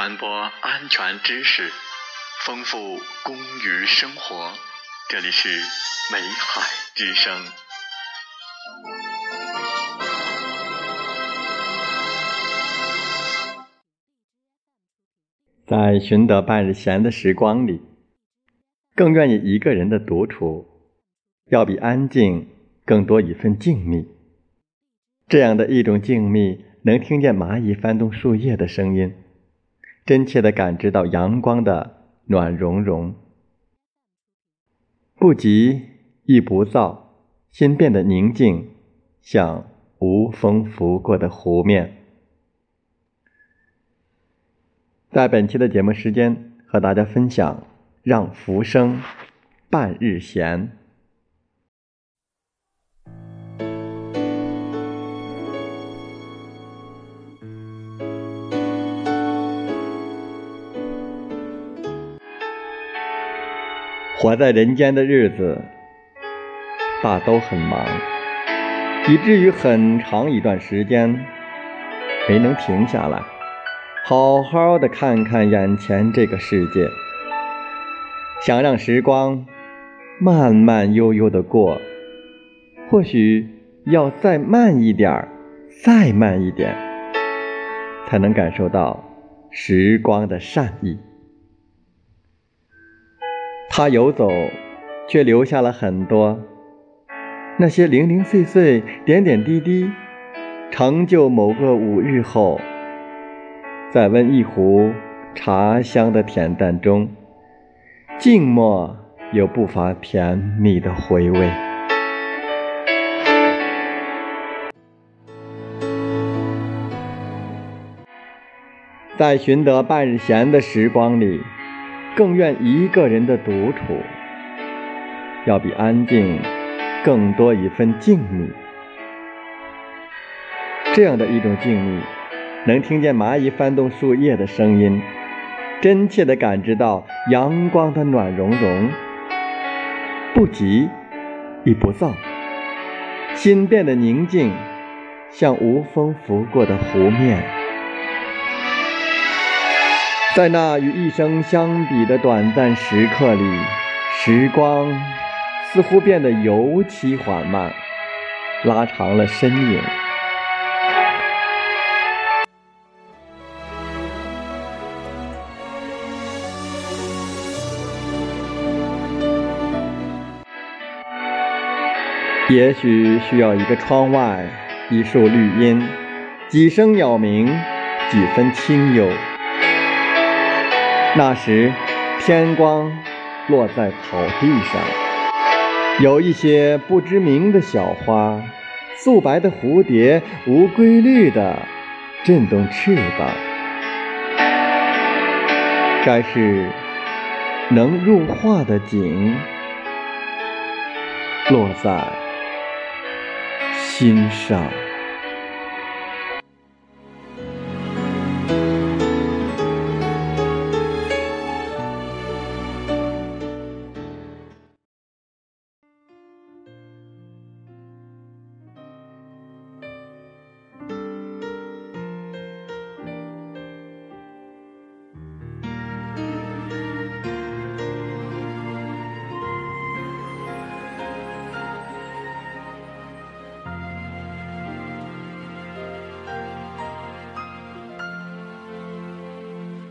传播安全知识，丰富公余生活。这里是美海之声。在寻得半日闲的时光里，更愿意一个人的独处，要比安静更多一份静谧。这样的一种静谧。能听见蚂蚁翻动树叶的声音，真切的感知到阳光的暖融融，不急亦不躁，心变得宁静，像无风拂过的湖面。在本期的节目时间，和大家分享让浮生半日闲。活在人间的日子，大都很忙，以至于很长一段时间没能停下来，好好的看看眼前这个世界。想让时光慢慢悠悠的过，或许要再慢一点儿，再慢一点，才能感受到时光的善意。他游走，却留下了很多那些零零碎碎、点点滴滴，成就某个五日后，在温一壶茶香的恬淡中，静默又不乏甜蜜的回味。在寻得半日闲的时光里。更愿一个人的独处，要比安静更多一份静谧。这样的一种静谧，能听见蚂蚁翻动树叶的声音，真切地感知到阳光的暖融融，不急亦不躁，心变得宁静，像无风拂过的湖面。在那与一生相比的短暂时刻里，时光似乎变得尤其缓慢，拉长了身影。也许需要一个窗外，一树绿荫，几声鸟鸣，几分清幽。那时，天光落在草地上，有一些不知名的小花，素白的蝴蝶无规律地震动翅膀，该是能入画的景，落在心上。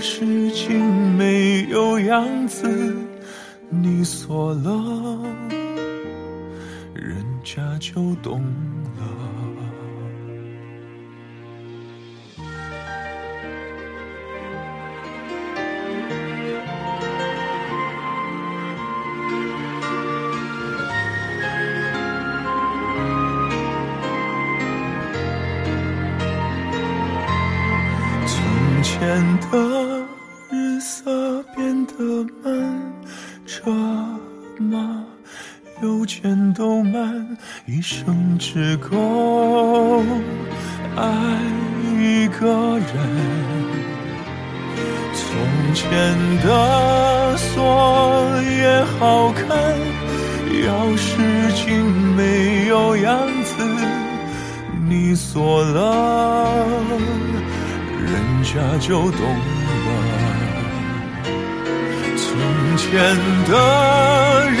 要是竟没有样子，你锁了，人家就懂了。从前的全都慢，一生只够爱一个人。从前的锁也好看，钥匙竟没有样子，你锁了。人家就懂了。从前的日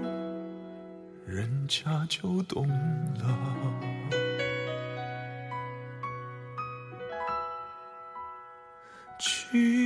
人家就懂了。去。